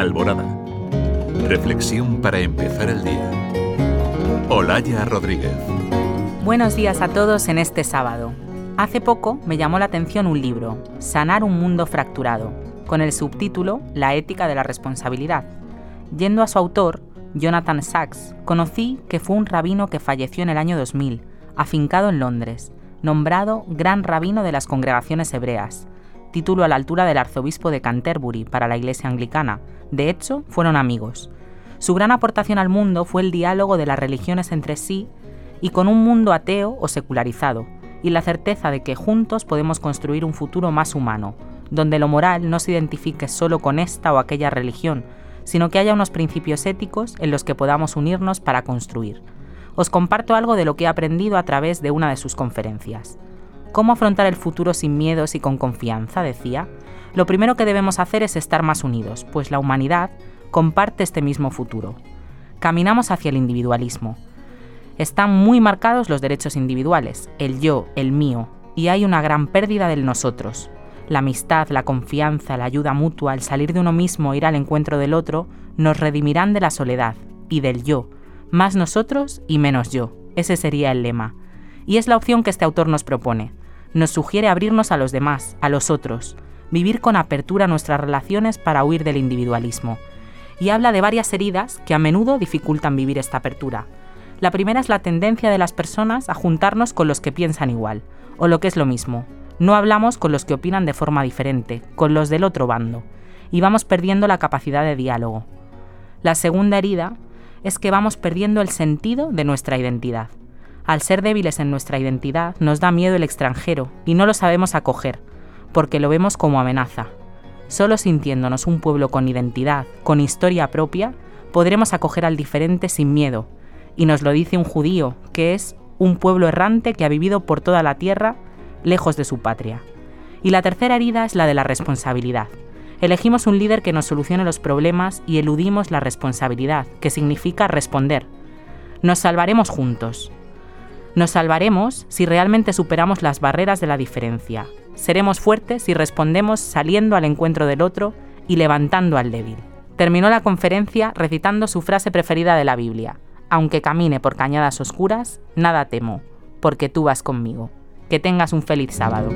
Alborada. Reflexión para empezar el día. Olaya Rodríguez. Buenos días a todos en este sábado. Hace poco me llamó la atención un libro, Sanar un mundo fracturado, con el subtítulo La ética de la responsabilidad. Yendo a su autor, Jonathan Sachs, conocí que fue un rabino que falleció en el año 2000, afincado en Londres, nombrado Gran Rabino de las Congregaciones Hebreas, título a la altura del arzobispo de Canterbury para la Iglesia Anglicana. De hecho, fueron amigos. Su gran aportación al mundo fue el diálogo de las religiones entre sí y con un mundo ateo o secularizado, y la certeza de que juntos podemos construir un futuro más humano, donde lo moral no se identifique solo con esta o aquella religión, sino que haya unos principios éticos en los que podamos unirnos para construir. Os comparto algo de lo que he aprendido a través de una de sus conferencias. ¿Cómo afrontar el futuro sin miedos y con confianza? decía. Lo primero que debemos hacer es estar más unidos, pues la humanidad comparte este mismo futuro. Caminamos hacia el individualismo. Están muy marcados los derechos individuales, el yo, el mío, y hay una gran pérdida del nosotros, la amistad, la confianza, la ayuda mutua, el salir de uno mismo, ir al encuentro del otro, nos redimirán de la soledad y del yo. Más nosotros y menos yo. Ese sería el lema. Y es la opción que este autor nos propone. Nos sugiere abrirnos a los demás, a los otros, vivir con apertura nuestras relaciones para huir del individualismo. Y habla de varias heridas que a menudo dificultan vivir esta apertura. La primera es la tendencia de las personas a juntarnos con los que piensan igual, o lo que es lo mismo, no hablamos con los que opinan de forma diferente, con los del otro bando, y vamos perdiendo la capacidad de diálogo. La segunda herida es que vamos perdiendo el sentido de nuestra identidad. Al ser débiles en nuestra identidad nos da miedo el extranjero y no lo sabemos acoger, porque lo vemos como amenaza. Solo sintiéndonos un pueblo con identidad, con historia propia, podremos acoger al diferente sin miedo, y nos lo dice un judío, que es un pueblo errante que ha vivido por toda la tierra lejos de su patria. Y la tercera herida es la de la responsabilidad. Elegimos un líder que nos solucione los problemas y eludimos la responsabilidad, que significa responder. Nos salvaremos juntos. Nos salvaremos si realmente superamos las barreras de la diferencia. Seremos fuertes si respondemos saliendo al encuentro del otro y levantando al débil. Terminó la conferencia recitando su frase preferida de la Biblia. Aunque camine por cañadas oscuras, nada temo, porque tú vas conmigo. Que tengas un feliz sábado.